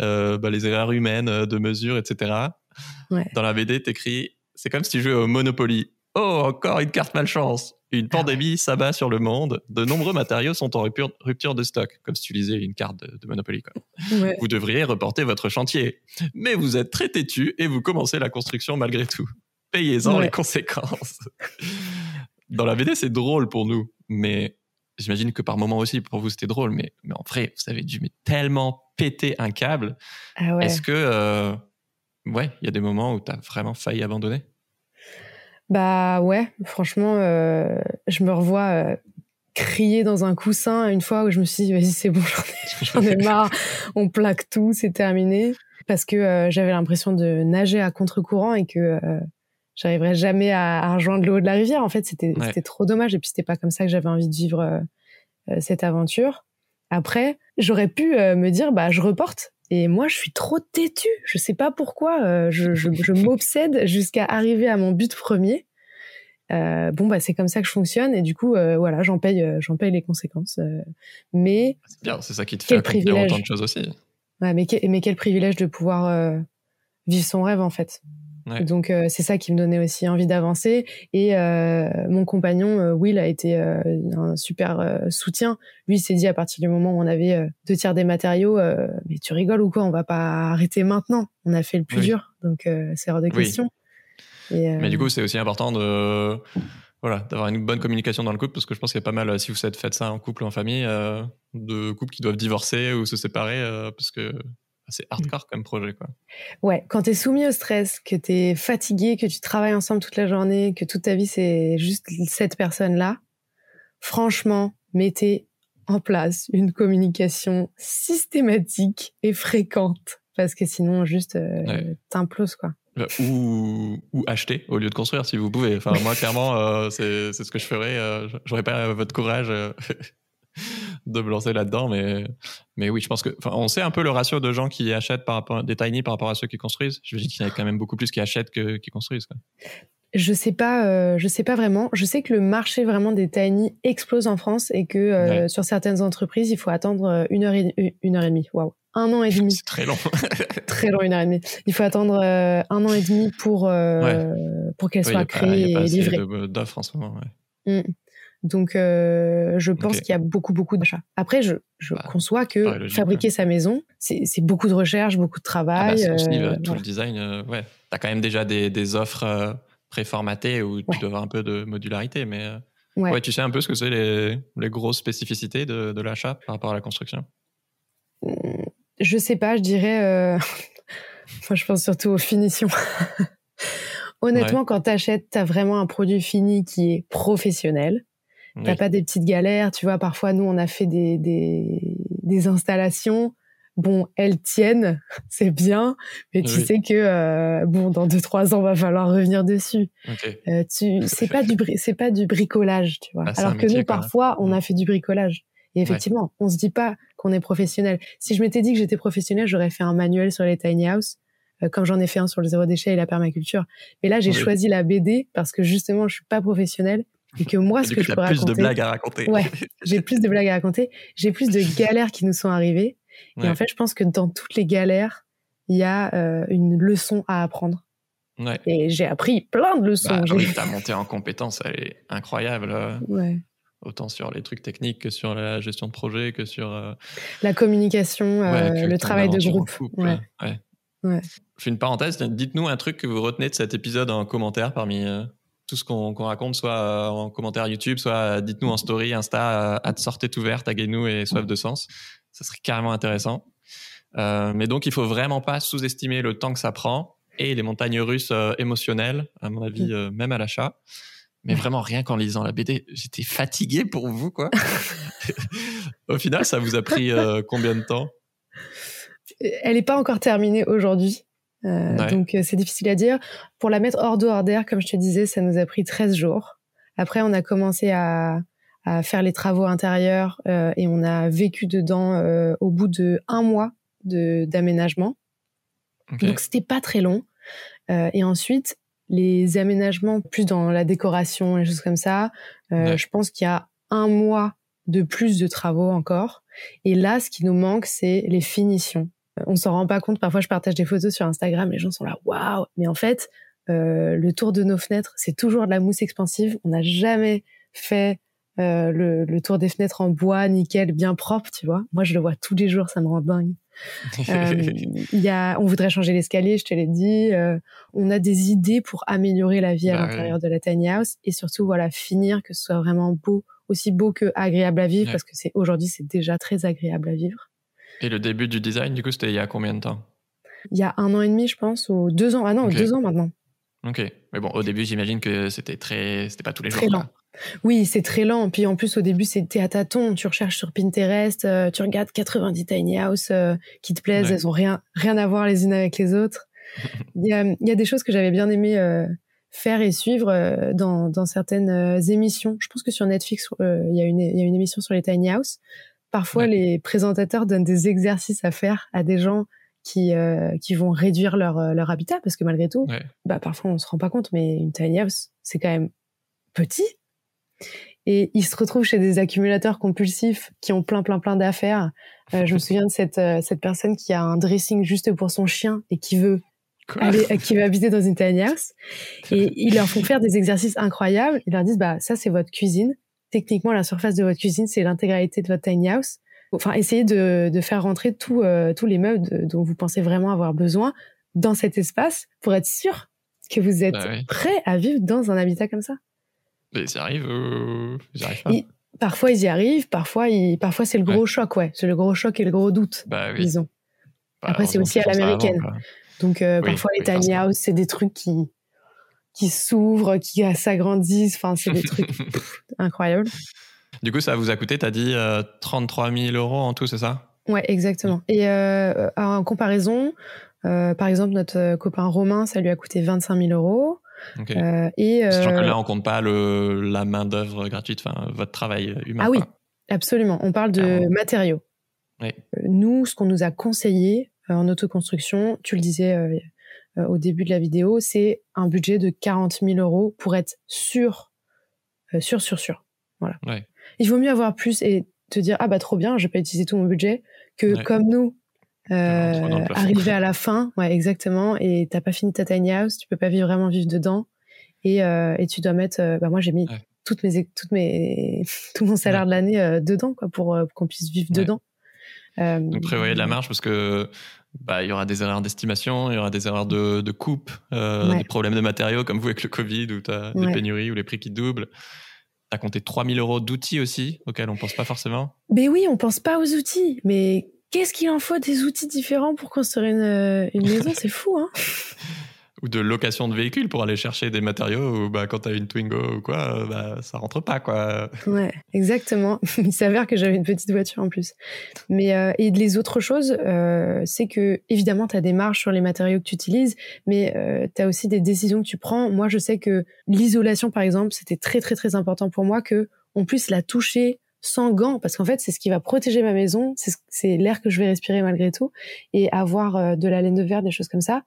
euh, bah, les erreurs humaines de mesure, etc. Dans la BD, t'écris, c'est comme si tu jouais au Monopoly. Oh, encore une carte malchance. Une ah pandémie s'abat sur le monde. De nombreux matériaux sont en rupture, de stock, comme si tu lisais une carte de, Monopoly. Vous devriez reporter votre chantier. Mais vous êtes très têtu et vous commencez la construction malgré tout. Payez-en les conséquences. Dans la BD, c'est drôle pour nous, mais j'imagine que par moment aussi, pour vous, c'était drôle. Mais, mais en vrai, vous avez dû tellement péter un câble. Ah Est-ce que, euh, ouais, il y a des moments où tu as vraiment failli abandonner? Bah ouais, franchement, euh, je me revois euh, crier dans un coussin une fois où je me suis dit, vas-y, c'est bon, j'en ai, marre, on plaque tout, c'est terminé. Parce que euh, j'avais l'impression de nager à contre-courant et que j'arriverais jamais à, rejoindre le haut de la rivière. En fait, c'était trop dommage. Et puis, c'était pas comme ça que j'avais envie de vivre cette aventure. Après, j'aurais pu me dire, bah, je reporte. Et moi, je suis trop têtue. Je sais pas pourquoi. Euh, je, je, je m'obsède jusqu'à arriver à mon but premier. Euh, bon, bah, c'est comme ça que je fonctionne. Et du coup, euh, voilà, j'en paye, j'en paye les conséquences. Mais. C'est bien, c'est ça qui te fait accomplir autant de choses aussi. Ouais, mais, mais quel privilège de pouvoir vivre son rêve, en fait. Donc euh, c'est ça qui me donnait aussi envie d'avancer. Et euh, mon compagnon euh, Will a été un super soutien. Lui s'est dit à partir du moment où on avait deux tiers des matériaux, mais tu rigoles ou quoi? On va pas arrêter maintenant. On a fait le plus dur, donc c'est hors de question. mais du coup c'est aussi important de voilà, d'avoir une bonne communication dans le couple, parce que je pense qu'il y a pas mal, si vous faites ça en couple ou en famille, de couples qui doivent divorcer ou se séparer, parce que c'est hardcore comme projet, quoi. Ouais, quand tu es soumis au stress, que tu es fatigué, que tu travailles ensemble toute la journée, que toute ta vie c'est juste cette personne-là, franchement, mettez en place une communication systématique et fréquente, parce que sinon, juste, euh, t'imploses, quoi. Euh, ou, ou, acheter au lieu de construire si vous pouvez. Enfin, moi, clairement, euh, c'est ce que je ferais. Euh, J'aurais pas votre courage de me lancer là-dedans, mais, mais oui, je pense que, on sait un peu le ratio de gens qui achètent par rapport, des tiny par rapport à ceux qui construisent. Je me dis qu'il y en a quand même beaucoup plus qui achètent que qui construisent. Quoi. Je sais pas, euh, je sais pas vraiment. Je sais que le marché vraiment des tiny explose en France et que euh, sur certaines entreprises, il faut attendre euh, une heure et une heure et demie. Waouh, un an et demi. C'est très long. très long, une heure et demie. Il faut attendre un an et demi pour pour qu'elle soit créée et livrée. D'offres en ce moment. Ouais. Mmh. Donc, euh, je pense qu'il y a beaucoup, beaucoup d'achats. Après, je, je bah, conçois que fabriquer sa maison, c'est beaucoup de recherche, beaucoup de travail. Ah bah, euh, tout le design, euh, ouais. Tu as quand même déjà des, des offres préformatées où tu dois avoir un peu de modularité, mais ouais. tu sais un peu ce que c'est les, les, grosses spécificités de, de l'achat par rapport à la construction? Mmh, Je sais pas, je dirais. Moi, je pense surtout aux finitions. Honnêtement, quand tu achètes, tu as vraiment un produit fini qui est professionnel T'as pas des petites galères, tu vois. Parfois, nous, on a fait des, des, des installations. Bon, elles tiennent, c'est bien, mais tu sais que euh, bon, dans deux trois ans, va falloir revenir dessus. Euh, tu, c'est pas du c'est pas du bricolage, tu vois. Ah, Alors que nous, parfois, on a mm. fait du bricolage. Et effectivement, on se dit pas qu'on est professionnel. Si je m'étais dit que j'étais professionnel, j'aurais fait un manuel sur les tiny house, euh, comme j'en ai fait un sur le zéro déchet et la permaculture. Mais là, j'ai choisi la BD parce que justement, je suis pas professionnel et que moi, ce que je peux plus de blagues à raconter. Ouais, j'ai plus de blagues à raconter. J'ai plus de galères qui nous sont arrivées. Et en fait, je pense que dans toutes les galères, il y a euh, une leçon à apprendre. Ouais. Et j'ai appris plein de leçons. Bah, oui, ta montée en compétence, elle est incroyable. Euh, ouais. Autant sur les trucs techniques que sur la gestion de projet, que sur... Euh, la communication, le travail de groupe. ouais. ouais. Je fais une parenthèse. Dites-nous un truc que vous retenez de cet épisode en commentaire parmi tout ce qu'on raconte, soit euh, en commentaire YouTube, soit euh, dites-nous en story, Insta, à sortez ouverte, taguez-nous et soif de sens. Ça serait carrément intéressant. Euh, mais donc, il faut vraiment pas sous-estimer le temps que ça prend et les montagnes russes émotionnelles, à mon avis, mm. même à l'achat. Mais vraiment, rien qu'en lisant la BD, j'étais fatigué pour vous, quoi. Au final, ça vous a pris combien de temps? Elle n'est pas encore terminée aujourd'hui. Euh, donc euh, c'est difficile à dire. Pour la mettre hors d'eau, hors d'air, comme je te disais, ça nous a pris 13 jours. Après, on a commencé à, à faire les travaux intérieurs euh, et on a vécu dedans euh, au bout de un mois d'aménagement. Donc c'était pas très long. Euh, et ensuite, les aménagements plus dans la décoration, les choses comme ça, je pense qu'il y a un mois de plus de travaux encore. Et là, ce qui nous manque, c'est les finitions on s'en rend pas compte. Parfois, je partage des photos sur Instagram, les gens sont là, waouh Mais en fait, euh, le tour de nos fenêtres, c'est toujours de la mousse expansive. On n'a jamais fait euh, le, tour des fenêtres en bois, nickel, bien propre, tu vois. Moi, je le vois tous les jours, ça me rend dingue. euh, y a, on voudrait changer l'escalier, je te l'ai dit. Euh, on a des idées pour améliorer la vie à bah l'intérieur de la tiny house et surtout, voilà, finir que ce soit vraiment beau, aussi beau que agréable à vivre, parce que c'est aujourd'hui, c'est déjà très agréable à vivre. Et le début du design, du coup, c'était il y a combien de temps? Il y a un an et demi, je pense, ou deux ans. Ah non, deux ans maintenant. Ok. Mais bon, au début, j'imagine que c'était très, c'était pas tous les très jours. Lent. Oui, c'est très lent. Puis en plus, au début, c'était à tâtons. Tu recherches sur Pinterest, euh, tu regardes 90 tiny house euh, qui te plaisent. Elles ont rien, rien à voir les unes avec les autres. il, y a, il y a des choses que j'avais bien aimé euh, faire et suivre dans, dans certaines émissions. Je pense que sur Netflix, il y a une, il y a une émission sur les tiny house Parfois, les présentateurs donnent des exercices à faire à des gens qui euh, qui vont réduire leur euh, leur habitat parce que malgré tout, bah parfois on se rend pas compte, mais une tiny house c'est quand même petit. Et ils se retrouvent chez des accumulateurs compulsifs qui ont plein plein plein d'affaires. Euh, je me souviens de cette cette personne qui a un dressing juste pour son chien et qui veut aller qui veut habiter dans une tiny house. Et ils leur font faire des exercices incroyables. Ils leur disent bah ça c'est votre cuisine, techniquement, la surface de votre cuisine, c'est l'intégralité de votre tiny house. Enfin, essayez de, de faire rentrer tout, euh, tous les meubles dont vous pensez vraiment avoir besoin dans cet espace pour être sûr que vous êtes bah prêt à vivre dans un habitat comme ça. Mais ils y arrivent, euh, ils y arrivent pas. parfois ils y arrivent, parfois ils, parfois c'est le gros choc, ouais, c'est le gros choc et le gros doute, bah, oui. disons. Bah, Après c'est aussi à l'américaine. Donc euh, parfois les tiny house c'est des trucs qui qui s'ouvrent, qui s'agrandissent. Enfin, c'est des trucs incroyables. Du coup, ça vous a coûté, tu as dit, 33 euh, 000 euros en tout, c'est ça? Ouais, exactement. Et euh, en comparaison, euh, par exemple, notre copain Romain, ça lui a coûté 25 000 euros. Euh, et Sachant que là, on compte pas le, la main-d'œuvre gratuite, enfin, votre travail humain. Ah oui, absolument. On parle de matériaux. Oui. Nous, ce qu'on nous a conseillé en autoconstruction, tu le disais au début de la vidéo, c'est un budget de 40 000 euros pour être sûr, sûr, sûr, sûr. Voilà. Il vaut mieux avoir plus et te dire ah bah trop bien, je vais pas utiliser tout mon budget que comme nous euh, arriver à la fin, ouais, exactement, et t'as pas fini ta tiny house, tu peux pas vivre, vraiment vivre dedans, et, euh, et tu dois mettre, euh, bah moi j'ai mis toutes mes, toutes mes, tout mon salaire de l'année euh, dedans, quoi, pour, euh, qu'on puisse vivre dedans. Donc prévoyez de la marge parce que bah il y aura des erreurs d'estimation, il y aura des erreurs de, de coupe, des problèmes de matériaux comme vous avec le Covid où tu as des pénuries ou les prix qui doublent. T'as compté 3000 euros d'outils aussi auxquels on pense pas forcément. Mais oui, on pense pas aux outils, mais Qu'est-ce qu'il en faut des outils différents pour construire une, euh, une maison? C'est fou, hein? Ou de location de véhicules pour aller chercher des matériaux, ou bah, quand t'as une Twingo ou quoi, bah, ça rentre pas, quoi. Ouais, exactement. Il s'avère que j'avais une petite voiture en plus. Mais, euh, et les autres choses, euh, c'est que, évidemment, t'as des marges sur les matériaux que tu utilises, mais euh, t'as aussi des décisions que tu prends. Moi, je sais que l'isolation, par exemple, c'était très, très, très important pour moi que on puisse la toucher sans gants, parce qu'en fait, c'est ce qui va protéger ma maison, c'est l'air que je vais respirer malgré tout, et avoir euh, de la laine de verre, des choses comme ça.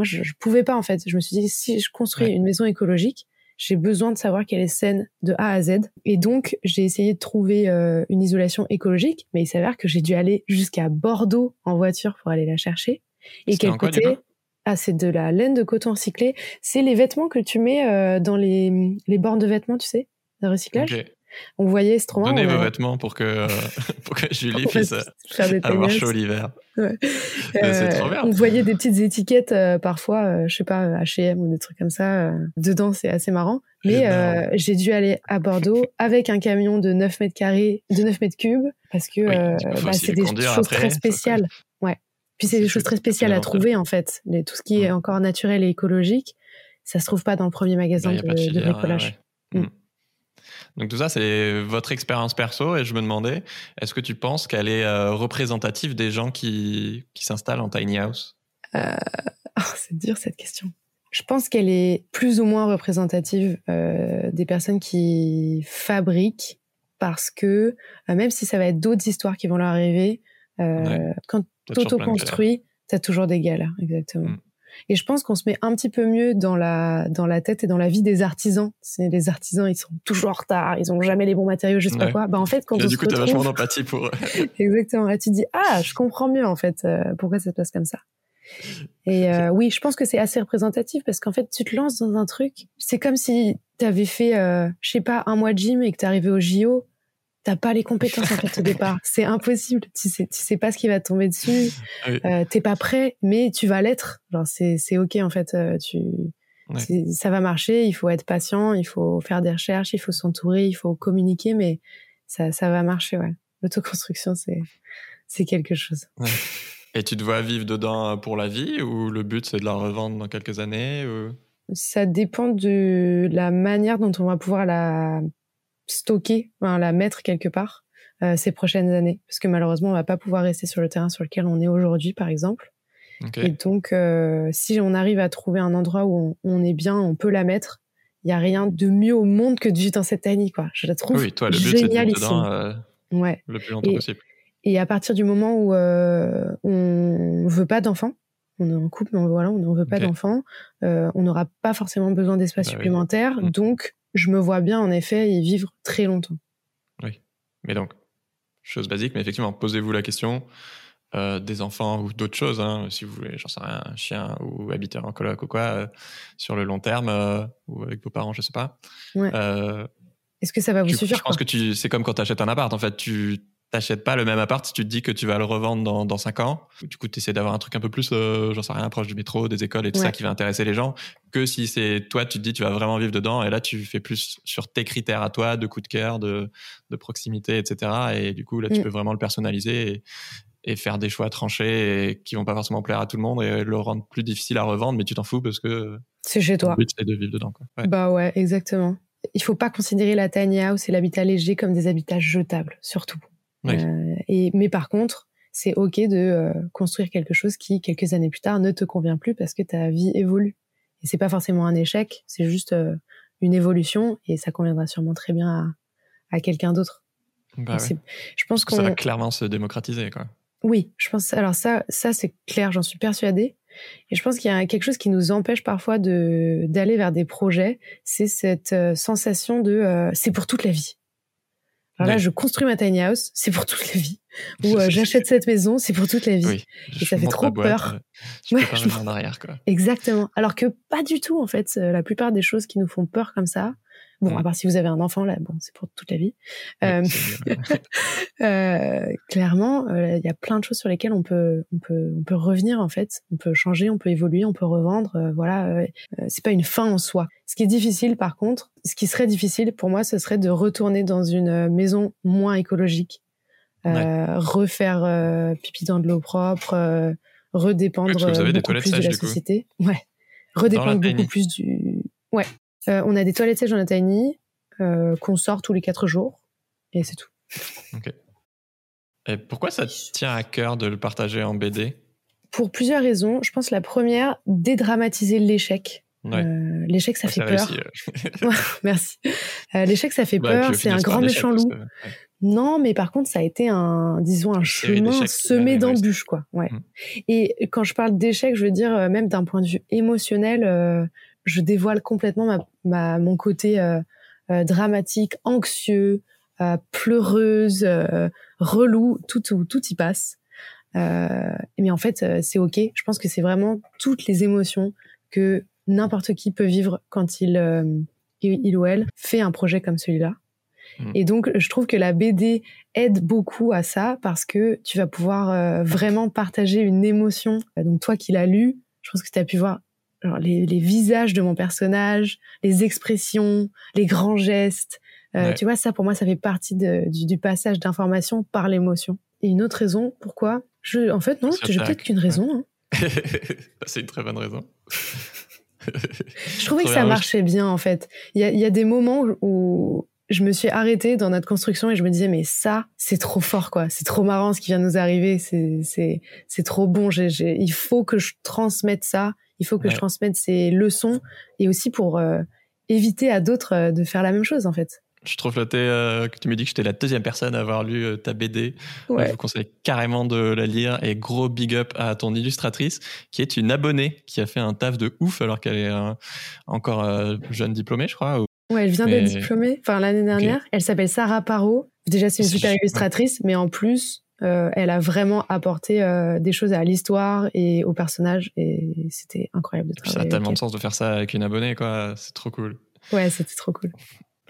Moi, je, je pouvais pas en fait. Je me suis dit, si je construis une maison écologique, j'ai besoin de savoir qu'elle est saine de A à Z. Et donc, j'ai essayé de trouver euh, une isolation écologique, mais il s'avère que j'ai dû aller jusqu'à Bordeaux en voiture pour aller la chercher. Et quel côté Ah, c'est de la laine de coton recyclé. C'est les vêtements que tu mets euh, dans les, les bornes de vêtements, tu sais, de recyclage? On voyait ce trop Donnez vos vêtements pour que, euh, pour que Julie puisse avoir chaud l'hiver. Ouais. c'est trop bien. On voyait des petites étiquettes euh, parfois, euh, je sais pas, H&M ou des trucs comme ça. dedans, c'est assez marrant. Mais j'ai dû aller à Bordeaux avec un camion de 9 mètres carrés, de 9 mètres cubes, parce que bah, c'est des choses très spéciales. Ouais. Puis c'est des choses très spéciales à trouver en fait. tout ce qui est encore naturel et écologique, ça se trouve pas dans le premier magasin bah, de, bricolage. Mm. Donc tout ça, c'est votre expérience perso et je me demandais, est-ce que tu penses qu'elle est euh, représentative des gens qui, qui s'installent en tiny house? Euh... oh, C'est dur cette question. Je pense qu'elle est plus ou moins représentative euh, des personnes qui fabriquent parce que même si ça va être d'autres histoires qui vont leur arriver, euh, quand tu auto-construis, tu as toujours des galères, exactement. Mm. Et je pense qu'on se met un petit peu mieux dans la dans la tête et dans la vie des artisans. C'est les artisans, ils sont toujours en retard, ils ont jamais les bons matériaux, je sais pas quoi. Bah en fait, quand on du coup, t'as vachement d'empathie pour. Exactement. Là, tu dis ah, je comprends mieux en fait euh, pourquoi ça se passe comme ça. Et euh, oui, je pense que c'est assez représentatif parce qu'en fait, tu te lances dans un truc. C'est comme si tu avais fait, euh, je sais pas, un mois de gym et que arrivé au JO t'as pas les compétences en fait au départ. C'est impossible. Tu sais, tu sais pas ce qui va te tomber dessus. Euh, t'es pas prêt, mais tu vas l'être. Genre c'est c'est ok en fait. Euh, tu ça va marcher. Il faut être patient. Il faut faire des recherches. Il faut s'entourer. Il faut communiquer, mais ça ça va marcher. Ouais. L'autoconstruction c'est c'est quelque chose. Et tu te vois vivre dedans pour la vie ou le but c'est de la revendre dans quelques années ou... Ça dépend de la manière dont on va pouvoir la stocker, la mettre quelque part euh, ces prochaines années. Parce que malheureusement, on va pas pouvoir rester sur le terrain sur lequel on est aujourd'hui, par exemple. Et donc, euh, si on arrive à trouver un endroit où on, est bien, on peut la mettre. Il y a rien de mieux au monde que de vivre dans cette année, quoi. Je la trouve oui, toi, le but, génialissime. Euh, ouais. Le plus longtemps possible. Et à partir du moment où on veut pas d'enfants, on est en couple, mais voilà, on ne veut pas d'enfants, euh, on n'aura pas forcément besoin d'espace bah supplémentaire, mm. donc je me vois bien en effet y vivre très longtemps. Oui, mais donc, chose basique, mais effectivement, posez-vous la question euh, des enfants ou d'autres choses, hein, si vous voulez, j'en sais rien, un chien ou habiter en coloc ou quoi, euh, sur le long terme, euh, ou avec vos parents, je sais pas. Ouais. Est-ce que ça va vous suffire Je pense que tu, c'est comme quand tu achètes un appart, en fait, tu t'achètes pas le même appart si tu te dis que tu vas le revendre dans, dans 5 ans. Du coup, tu essaies d'avoir un truc un peu plus, euh, j'en sais rien, proche du métro, des écoles et tout ça qui va intéresser les gens, que si c'est toi, tu te dis tu vas vraiment vivre dedans et là, tu fais plus sur tes critères à toi, de coup de cœur, de, de proximité, etc. Et du coup, là, tu mm. peux vraiment le personnaliser et, et, faire des choix tranchés et qui vont pas forcément plaire à tout le monde et le rendre plus difficile à revendre, mais tu t'en fous parce que c'est chez toi. Le but, c'est de vivre dedans. Quoi. Bah ouais, exactement. Il faut pas considérer la tiny house et l'habitat léger comme des habitats jetables, surtout. Euh, et, mais par contre, c'est ok de euh, construire quelque chose qui, quelques années plus tard, ne te convient plus parce que ta vie évolue. Et c'est pas forcément un échec, c'est juste euh, une évolution et ça conviendra sûrement très bien à, à quelqu'un d'autre. Bah Je pense que ça va clairement se démocratiser, quoi. Oui, je pense. Alors ça, ça c'est clair, j'en suis persuadée. Et je pense qu'il y a quelque chose qui nous empêche parfois de d'aller vers des projets, c'est cette sensation de euh, c'est pour toute la vie. Alors là, je construis ma tiny house, c'est pour toute la vie. Ou euh, j'achète cette maison, c'est pour toute la vie. Oui, et ça fait trop peur. je peux pas en arrière, quoi. Exactement. Alors que pas du tout, en fait. La plupart des choses qui nous font peur comme ça, Bon, à mm. part si vous avez un enfant, là, bon, c'est pour toute la vie. euh, euh, clairement, euh, il y a plein de choses sur lesquelles on peut, on peut, on peut revenir en fait. On peut changer, on peut évoluer, on peut revendre. Euh, voilà, c'est pas une fin en soi. Ce qui est difficile, par contre, ce qui serait difficile pour moi, ce serait de retourner dans une maison moins écologique, refaire pipi dans de l'eau propre, redépendre beaucoup plus de la société. Ouais, redépendre beaucoup plus du. Ouais, euh, on a des toilettes sèches dans la tiny euh, qu'on sort tous les quatre jours et c'est tout. Ok. Et pourquoi ça tient à cœur de le partager en BD Pour plusieurs raisons. Je pense la première, dédramatiser l'échec. Euh, l'échec, ça fait peur. Merci. l'échec, ça fait peur. C'est un grand méchant loup. Non, mais par contre, ça a été un, disons, un chemin semé d'embûches, quoi. Ouais. Mm. Et quand je parle d'échec, je veux dire même d'un point de vue émotionnel je dévoile complètement ma, mon côté euh, euh, dramatique, anxieux, euh, pleureuse, relou, tout, tout, tout y passe. mais en fait, c'est ok. Je pense que c'est vraiment toutes les émotions que n'importe qui peut vivre quand il, il ou elle fait un projet comme celui-là. Mmh. Et donc, je trouve que la BD aide beaucoup à ça parce que tu vas pouvoir vraiment partager une émotion. Donc, toi qui l'as lu, je pense que tu as pu voir les, les, visages de mon personnage, les expressions, les grands gestes. Euh, Tu vois, ça pour moi, ça fait partie de, du, du, passage d'information par l'émotion. Et une autre raison, pourquoi je, En fait, non, j'ai peut-être qu'une raison. Hein. C'est une très bonne raison. je trouvais que ça marchait bien, en fait. Il y a, y a des moments où je me suis arrêtée dans notre construction et je me disais mais ça c'est trop fort quoi c'est trop marrant ce qui vient de nous arriver c'est c'est c'est trop bon j'ai, il faut que je transmette ça il faut que je transmette ces leçons et aussi pour euh, éviter à d'autres euh, de faire la même chose en fait. Je suis trop flatté euh, que tu me dis que j'étais la deuxième personne à avoir lu ta BD. je vous conseille carrément de la lire et gros big up à ton illustratrice qui est une abonnée qui a fait un taf de ouf alors qu'elle est encore jeune diplômée, je crois. Ouais, elle vient d'être diplômée, enfin l'année dernière. Elle s'appelle Sarah Parot. Déjà, c'est une super illustratrice, mais en plus, euh, elle a vraiment apporté euh, des choses à l'histoire et au personnage et c'était incroyable de travailler. Ça a tellement de sens de faire ça avec une abonnée, quoi. C'est trop cool. Ouais, c'était trop cool.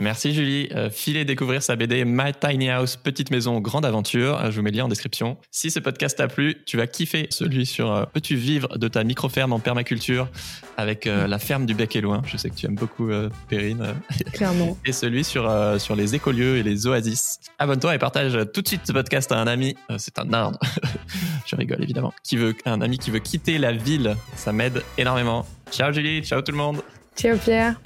Merci Julie. Euh, filez découvrir sa BD My Tiny House, Petite Maison, Grande Aventure. Euh, je vous mets le lien en description. Si ce podcast t'a plu, tu vas kiffer celui sur euh, Peux-tu vivre de ta micro-ferme en permaculture avec la ferme du Bec et Loin. Je sais que tu aimes beaucoup Perrine. Clairement. et celui sur, sur les écolieux et les oasis. Abonne-toi et partage tout de suite ce podcast à un ami. C'est un arbre. je rigole évidemment. Qui veut, un ami qui veut quitter la ville. Ça m'aide énormément. Ciao Julie, ciao tout le monde. Ciao Pierre.